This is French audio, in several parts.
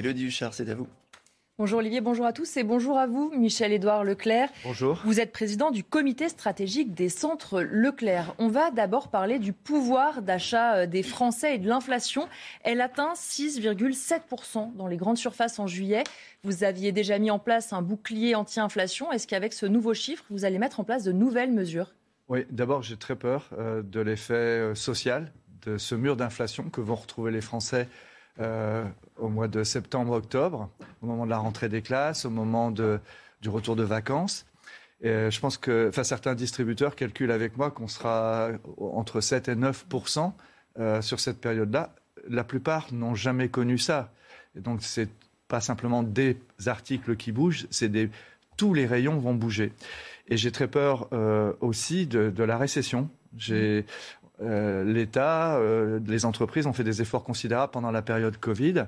Elodie Huchard, c'est à vous. Bonjour Olivier, bonjour à tous et bonjour à vous, Michel-Édouard Leclerc. Bonjour. Vous êtes président du comité stratégique des centres Leclerc. On va d'abord parler du pouvoir d'achat euh, des Français et de l'inflation. Elle atteint 6,7% dans les grandes surfaces en juillet. Vous aviez déjà mis en place un bouclier anti-inflation. Est-ce qu'avec ce nouveau chiffre, vous allez mettre en place de nouvelles mesures? Oui, d'abord, j'ai très peur euh, de l'effet euh, social, de ce mur d'inflation que vont retrouver les Français euh, au mois de septembre-octobre, au moment de la rentrée des classes, au moment du retour de vacances. Euh, je pense que enfin, certains distributeurs calculent avec moi qu'on sera entre 7 et 9% euh, sur cette période-là. La plupart n'ont jamais connu ça. Et donc, c'est pas simplement des articles qui bougent, c'est tous les rayons vont bouger. Et j'ai très peur euh, aussi de, la récession. Euh, l'État, euh, les entreprises ont fait des efforts considérables pendant la période Covid.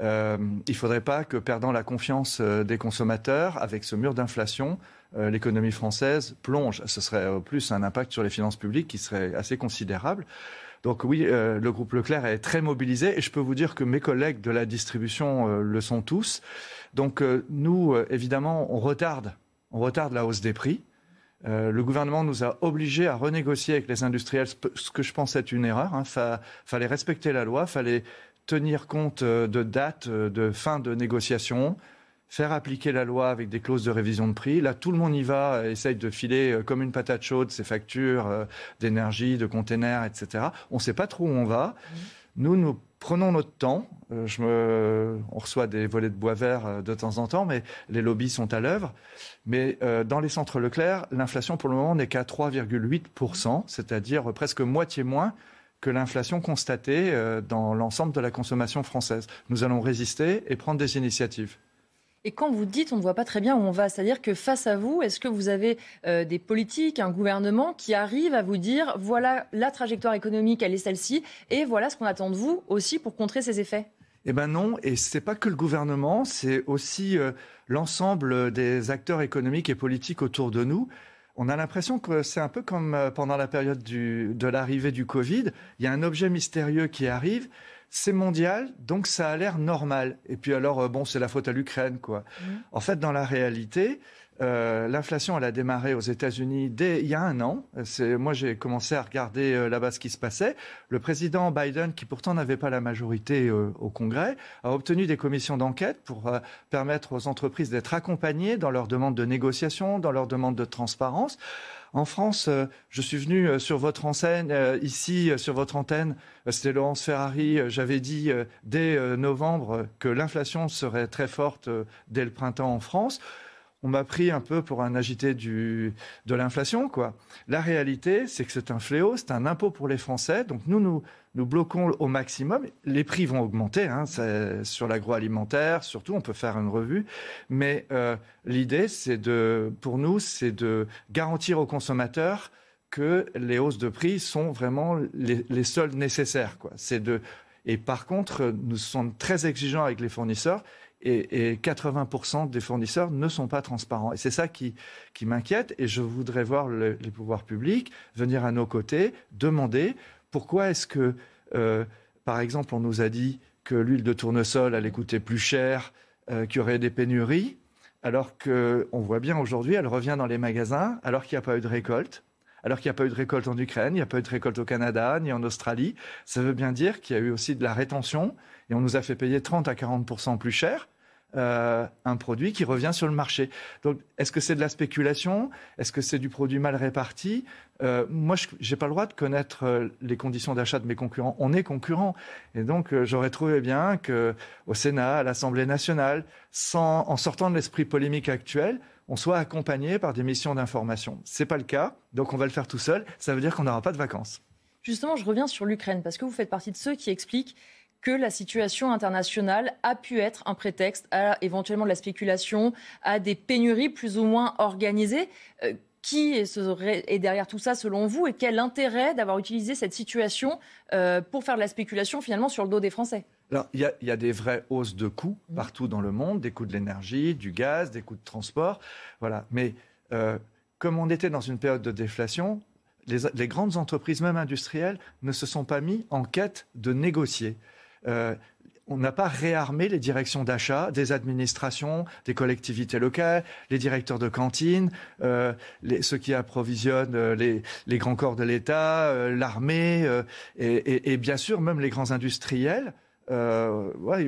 Euh, il ne faudrait pas que, perdant la confiance des consommateurs, avec ce mur d'inflation, l'économie française plonge. Ce serait au plus un impact sur les finances publiques qui serait assez considérable. Donc oui, le groupe Leclerc est très mobilisé et je peux vous dire que mes collègues de la distribution le sont tous. Donc nous, évidemment, on retarde, on retarde la hausse des prix. Euh, le gouvernement nous a obligés à renégocier avec les industriels, ce que je pense être une erreur. Il hein. fallait respecter la loi, fallait tenir compte euh, de dates euh, de fin de négociation, faire appliquer la loi avec des clauses de révision de prix. Là, tout le monde y va, essaye de filer comme une patate chaude ses factures d'énergie, de containers, etc. On ne sait pas trop où on va. Mmh. Nous, nous prenons notre temps. Euh, je. On reçoit des volets de bois vert euh, de temps en temps, mais les lobbies sont à l'œuvre. Mais euh, dans les centres Leclerc, l'inflation pour le moment n'est qu'à 3,8%, c'est-à-dire presque moitié moins que l'inflation constatée dans l'ensemble de la consommation française. Nous allons résister et prendre des initiatives. Et quand vous dites on ne voit pas très bien où on va, c'est-à-dire que face à vous, est-ce que vous avez euh, des politiques, un gouvernement qui arrive à vous dire voilà la trajectoire économique, elle est celle-ci, et voilà ce qu'on attend de vous aussi pour contrer ces effets? Eh ben non, et c'est pas que le gouvernement, c'est aussi euh, l'ensemble des acteurs économiques et politiques autour de nous. On a l'impression que c'est un peu comme euh, pendant la période de l'arrivée du Covid. Il y a un objet mystérieux qui arrive c'est mondial, donc ça a l'air normal. Et puis alors, euh, bon, c'est la faute à l'Ukraine, quoi. Mmh. En fait, dans la réalité, euh, l'inflation, elle a démarré aux États-Unis dès il y a un an. Moi, j'ai commencé à regarder euh, là-bas ce qui se passait. Le président Biden, qui pourtant n'avait pas la majorité au Congrès, a obtenu des commissions d'enquête pour permettre aux entreprises d'être accompagnées dans leurs demandes de négociation, dans leurs demandes de transparence. En France, euh, je suis venu euh, sur votre enseigne, euh, ici, sur votre antenne, c'était Laurence Ferrari, j'avais dit dès novembre que l'inflation serait très forte dès le printemps en France on m'a pris un peu pour un agité de l'inflation, quoi. La réalité, c'est que c'est un fléau, c'est un impôt pour les Français. Donc nous, nous, bloquons au maximum. Les prix vont augmenter hein, sur l'agroalimentaire, surtout. On peut faire une revue, mais euh, l'idée, c'est de, pour nous, c'est de garantir aux consommateurs que les hausses de prix sont vraiment les, les seules nécessaires, quoi. C'est de et par contre, nous sommes très exigeants avec les fournisseurs et, 80% des fournisseurs ne sont pas transparents. Et c'est ça qui, m'inquiète. Et je voudrais voir les pouvoirs publics venir à nos côtés, demander pourquoi est-ce que, euh, par exemple, on nous a dit que l'huile de tournesol allait coûter plus cher, euh, qu'il y aurait des pénuries, alors qu'on voit bien aujourd'hui, elle revient dans les magasins, alors qu'il n'y a pas eu de récolte alors qu'il n'y a pas eu de récolte en Ukraine, il n'y a pas eu de récolte au Canada, ni en Australie. Ça veut bien dire qu'il y a eu aussi de la rétention et on nous a fait payer 30 à 40 plus cher. Euh, un produit qui revient sur le marché. Donc, est-ce que c'est de la spéculation? Est-ce que c'est du produit mal réparti? Euh, Moi, je n'ai pas le droit de connaître euh, les conditions d'achat de mes concurrents. On est concurrents. Et donc, j'aurais trouvé bien qu'au Sénat, à l'Assemblée nationale, sans, en sortant de l'esprit polémique actuel, on soit accompagné par des missions d'information. Ce n'est pas le cas, donc on va le faire tout seul. Ça veut dire qu'on n'aura pas de vacances. Justement, je reviens sur l'Ukraine parce que vous faites partie de ceux qui expliquent que la situation internationale a pu être un prétexte à éventuellement de la spéculation, à des pénuries plus ou moins organisées. Euh, qui est derrière tout ça selon vous et quel intérêt d'avoir utilisé cette situation euh, pour faire de la spéculation finalement sur le dos des Français? Alors, il y, a, des vraies hausses de coûts mmh. partout dans le monde, des coûts de l'énergie, du gaz, des coûts de transport. Voilà. Mais euh, comme on était dans une période de déflation, les, grandes entreprises, même industrielles, ne se sont pas mis en quête de négocier. Euh, on n'a pas réarmé les directions d'achat des administrations, des collectivités locales, les directeurs de cantines, euh, ceux qui approvisionnent euh, les, grands corps de l'État, l'armée, et, bien sûr même les grands industriels. voient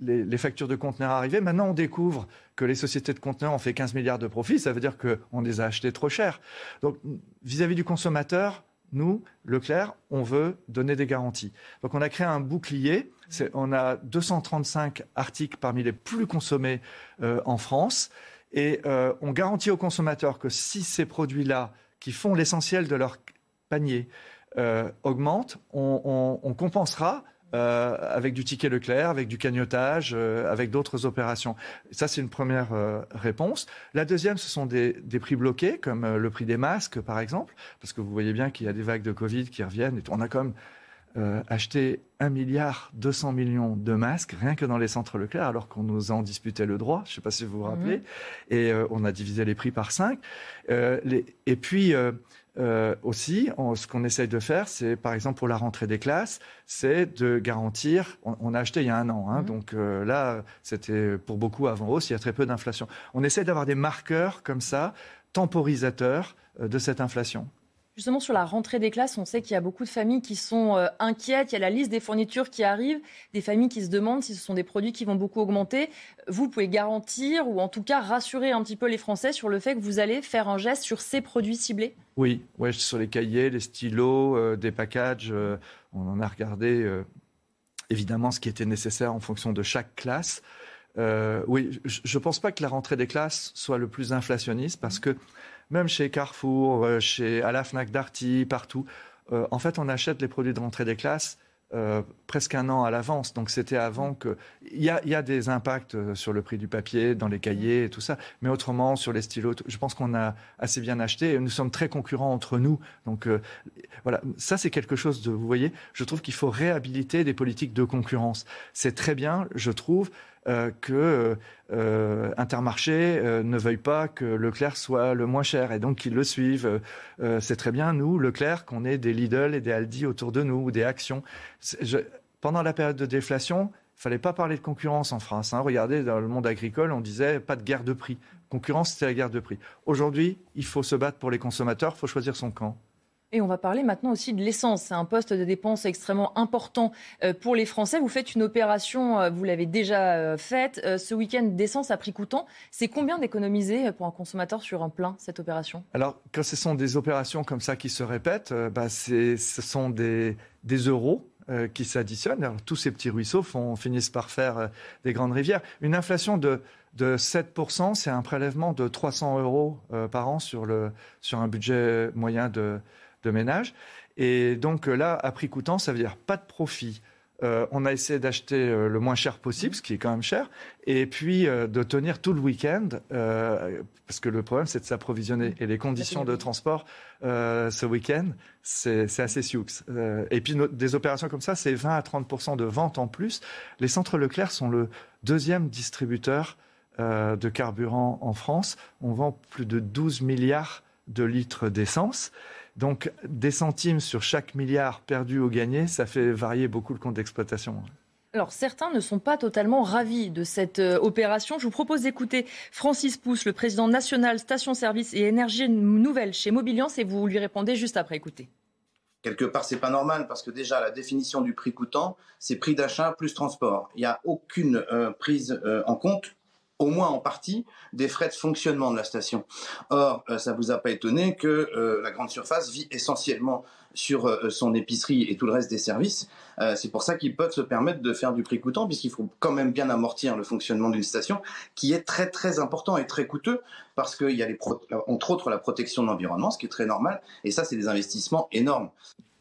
les, factures de conteneurs arriver. Maintenant, on découvre que les sociétés de conteneurs ont fait 15 milliards de profits. Ça veut dire qu'on les a achetés trop cher. Donc, vis-à-vis -vis du consommateur, nous, Leclerc, on veut donner des garanties. Donc on a créé un bouclier. On a 235 articles parmi les plus consommés euh, en France. Et euh, on garantit aux consommateurs que si ces produits-là, qui font l'essentiel de leur panier, euh, augmentent, on compensera euh, avec du ticket Leclerc, avec du cagnotage, euh, avec d'autres opérations. Ça, c'est une première euh, réponse. La deuxième, ce sont des, prix bloqués, comme le prix des masques, par exemple, parce que vous voyez bien qu'il y a des vagues de Covid qui reviennent. Et on a quand même acheté 1 milliard 200 millions de masques rien que dans les centres Leclerc, alors qu'on nous en disputait le droit. Je ne sais pas si vous vous rappelez. Mhm. Et on a divisé les prix par 5. et puis euh, aussi, ce qu'on essaye de faire, c'est par exemple pour la rentrée des classes, c'est de garantir. On, a acheté il y a un an, hein, mmh. donc euh, là, c'était pour beaucoup avant hausse. Il y a très peu d'inflation. On essaie d'avoir des marqueurs comme ça, temporisateurs euh, de cette inflation. Justement, sur la rentrée des classes, on sait qu'il y a beaucoup de familles qui sont euh, inquiètes. Il y a la liste des fournitures qui arrivent, des familles qui se demandent si ce sont des produits qui vont beaucoup augmenter. Vous pouvez garantir ou en tout cas rassurer un petit peu les Français sur le fait que vous allez faire un geste sur ces produits ciblés Oui, sur les cahiers, les stylos, euh, des packages. Euh, on en a regardé évidemment ce qui était nécessaire en fonction de chaque classe. oui, je ne pense pas que la rentrée des classes soit le plus inflationniste parce que même chez Carrefour, euh, chez, à la Darty, partout. Euh, en fait, on achète les produits de rentrée des classes euh, presque un an à l'avance. Donc c'était avant que. Il y, a, des impacts sur le prix du papier, dans les cahiers et tout ça. Mais autrement, sur les stylos, je pense qu'on a assez bien acheté. Et nous sommes très concurrents entre nous. Donc voilà, ça c'est quelque chose de. Vous voyez, je trouve qu'il faut réhabiliter des politiques de concurrence. C'est très bien, je trouve. Euh, que euh, Intermarché euh, ne veuille pas que Leclerc soit le moins cher et donc qu'ils le suivent. c'est très bien, nous, Leclerc, qu'on ait des Lidl et des Aldi autour de nous ou des actions. pendant la période de déflation, il fallait pas parler de concurrence en France. Hein. Regardez, dans le monde agricole, on disait pas de guerre de prix. Concurrence, c'était la guerre de prix. Aujourd'hui, il faut se battre pour les consommateurs, il faut choisir son camp. Et on va parler maintenant aussi de l'essence. C'est un poste de dépense extrêmement important euh, pour les Français. Vous faites une opération, euh, vous l'avez déjà euh, faite, ce week-end d'essence à prix coûtant. C'est combien d'économiser pour un consommateur sur un plein, cette opération? Alors, quand ce sont des opérations comme ça qui se répètent, bah, ce sont des, euros qui s'additionnent. tous ces petits ruisseaux font, finissent par faire des grandes rivières. Une inflation de, de 7%, c'est un prélèvement de 300 euros par an sur, le, sur un budget moyen de, de ménage. Et donc euh, là, à prix coûtant, ça veut dire pas de profit. Euh, on a essayé d'acheter euh, le moins cher possible, ce qui est quand même cher, et puis de tenir tout le week-end, parce que le problème c'est de s'approvisionner. Et les conditions de transport ce week-end, c'est assez sioux. et puis des opérations comme ça, c'est 20 à 30% de vente en plus. Les centres Leclerc sont le deuxième distributeur de carburant en France. On vend plus de 12 milliards de litres d'essence. Donc des centimes sur chaque milliard perdu ou gagné, ça fait varier beaucoup le compte d'exploitation. Alors certains ne sont pas totalement ravis de cette euh, opération. Je vous propose d'écouter Francis Pousse, le président national Station Service et Énergie Nouvelle chez Mobiliance, et vous lui répondez juste après. Écoutez. Quelque part, c'est pas normal parce que déjà la définition du prix coûtant, c'est prix d'achat plus transport. Il n'y a aucune euh, prise euh, en compte au moins en partie, des frais de fonctionnement de la station. Or, euh, ça ne vous a pas étonné que euh, la grande surface vit essentiellement sur euh, son épicerie et tout le reste des services. c'est pour ça qu'ils peuvent se permettre de faire du prix coûtant, puisqu'il faut quand même bien amortir le fonctionnement d'une station, qui est très très important et très coûteux, parce qu'il y a les entre autres la protection de l'environnement, ce qui est très normal, et ça c'est des investissements énormes.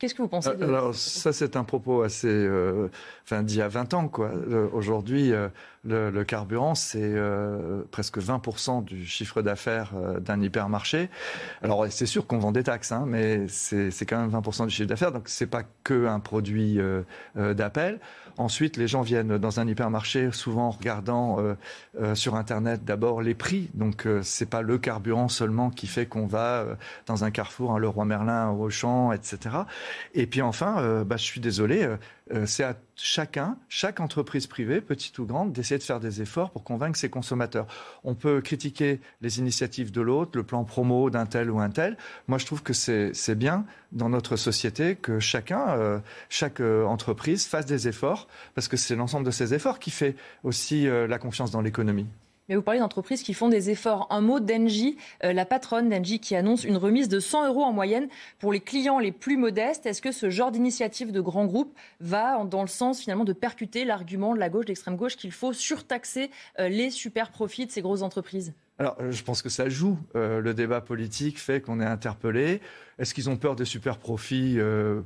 Qu'est-ce que vous pensez de Alors ça, c'est un propos assez, euh, enfin, d'il y a 20 ans, quoi. Aujourd'hui, euh, le, carburant, c'est euh, presque 20% du chiffre d'affaires d'un hypermarché. Alors c'est sûr qu'on vend des taxes, hein, mais c'est quand même 20% du chiffre d'affaires, donc c'est pas que un produit d'appel. Ensuite, les gens viennent dans un hypermarché, souvent en regardant sur Internet d'abord les prix. Donc c'est pas le carburant seulement qui fait qu'on va dans un carrefour, un Leroy Merlin, au Auchan, etc. Et puis enfin, euh, bah, je suis désolé, euh, euh, c'est à chacun, chaque entreprise privée, petite ou grande, d'essayer de faire des efforts pour convaincre ses consommateurs. On peut critiquer les initiatives de l'autre, le plan promo d'un tel ou un tel. Moi, je trouve que c'est bien dans notre société que chacun, chaque entreprise fasse des efforts, parce que c'est l'ensemble de ces efforts qui fait aussi la confiance dans l'économie. Mais vous parlez d'entreprises qui font des efforts. Un mot d'Engie, euh, la patronne d'Engie qui annonce une remise de 100 euros en moyenne pour les clients les plus modestes. Est-ce que ce genre d'initiative de grands groupes va dans le sens finalement de percuter l'argument de la gauche, de l'extrême gauche, qu'il faut surtaxer euh, les super profits de ces grosses entreprises? Alors, euh, je pense que ça joue. le débat politique fait qu'on est interpellé. Est-ce qu'ils ont peur des super profits? Je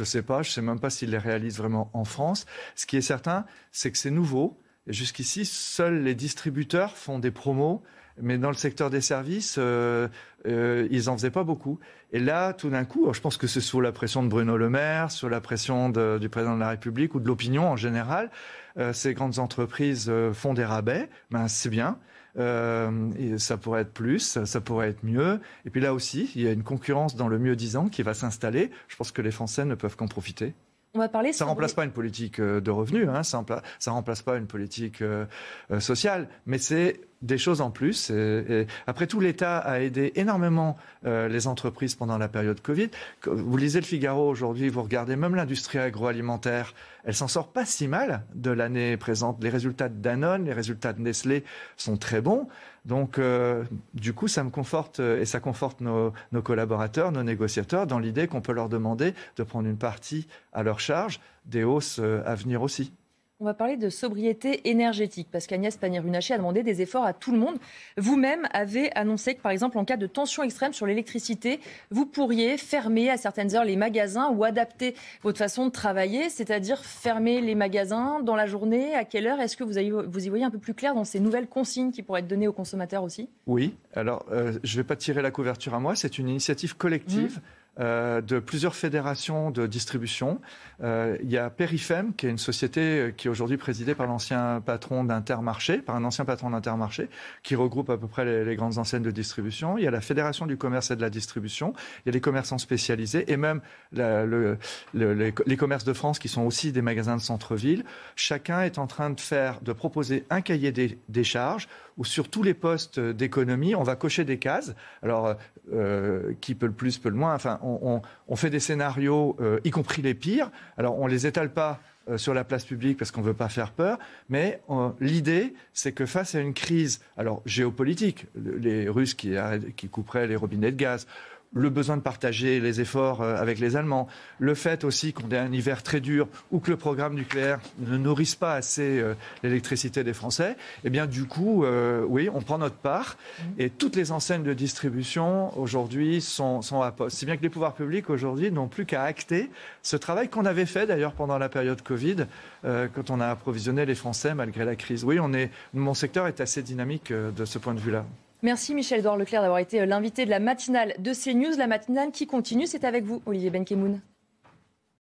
ne sais pas. Je ne sais même pas s'ils les réalisent vraiment en France. Ce qui est certain, c'est que c'est nouveau. Jusqu'ici, seuls les distributeurs font des promos, mais dans le secteur des services, euh, euh, ils n'en faisaient pas beaucoup. Et là, tout d'un coup, je pense que c'est sous la pression de Bruno Le Maire, sous la pression du président de la République ou de l'opinion en général, euh, ces grandes entreprises font des rabais. Ben, c'est bien. ça pourrait être plus, ça pourrait être mieux. Et puis là aussi, il y a une concurrence dans le mieux disant qui va s'installer. Je pense que les Français ne peuvent qu'en profiter. On va parler. Ça ne remplace pas une politique euh, de revenus, hein, ça ne remplace pas une politique euh, euh, sociale, mais c'est des choses en plus. Après tout, l'État a aidé énormément les entreprises pendant la période Covid. Vous lisez le Figaro aujourd'hui, vous regardez même l'industrie agroalimentaire, elle s'en sort pas si mal de l'année présente. Les résultats de Danone, les résultats de Nestlé sont très bons. Donc, euh, du coup, ça me conforte euh, et ça conforte nos, collaborateurs, nos négociateurs, dans l'idée qu'on peut leur demander de prendre une partie à leur charge des hausses euh, à venir aussi. On va parler de sobriété énergétique parce qu'Agnès Pannier-Runacher a demandé des efforts à tout le monde. Vous-même avez annoncé que, par exemple, en cas de tension extrême sur l'électricité, vous pourriez fermer à certaines heures les magasins ou adapter votre façon de travailler, c'est-à-dire fermer les magasins dans la journée. À quelle heure Est-ce que vous, vous, y voyez un peu plus clair dans ces nouvelles consignes qui pourraient être données aux consommateurs aussi? Oui. Alors, euh, je ne vais pas tirer la couverture à moi. C'est une initiative collective. Mmh. Euh, de plusieurs fédérations de distribution. Euh, il y a Perifem, qui est une société euh, qui est aujourd'hui présidée par l'ancien patron d'Intermarché, par un ancien patron d'Intermarché, qui regroupe à peu près les, grandes enseignes de distribution. Il y a la Fédération du commerce et de la distribution. Il y a les commerçants spécialisés et même les, commerces de France qui sont aussi des magasins de centre-ville. Chacun est en train de faire, de proposer un cahier des charges sur tous les postes d'économie, on va cocher des cases. Alors, euh, qui peut le plus, peut le moins. Enfin, on, fait des scénarios, euh, y compris les pires. Alors, on les étale pas euh, sur la place publique parce qu'on ne veut pas faire peur, mais l'idée, c'est que face à une crise, alors géopolitique, les Russes qui couperaient les robinets de gaz, le besoin de partager les efforts euh, avec les Allemands, le fait aussi qu'on ait un hiver très dur ou que le programme nucléaire ne nourrisse pas assez euh, l'électricité des Français, eh bien du coup, euh, oui, on prend notre part et toutes les enseignes de distribution aujourd'hui sont, à poste. Si bien que les pouvoirs publics aujourd'hui n'ont plus qu'à acter ce travail qu'on avait fait d'ailleurs pendant la période Covid, quand on a approvisionné les Français malgré la crise. Oui, on est, mon secteur est assez dynamique de ce point de vue-là. Merci Michel Dor Leclerc d'avoir été euh, l'invité de la matinale de CNews. La matinale qui continue, c'est avec vous, Olivier Benkemoun.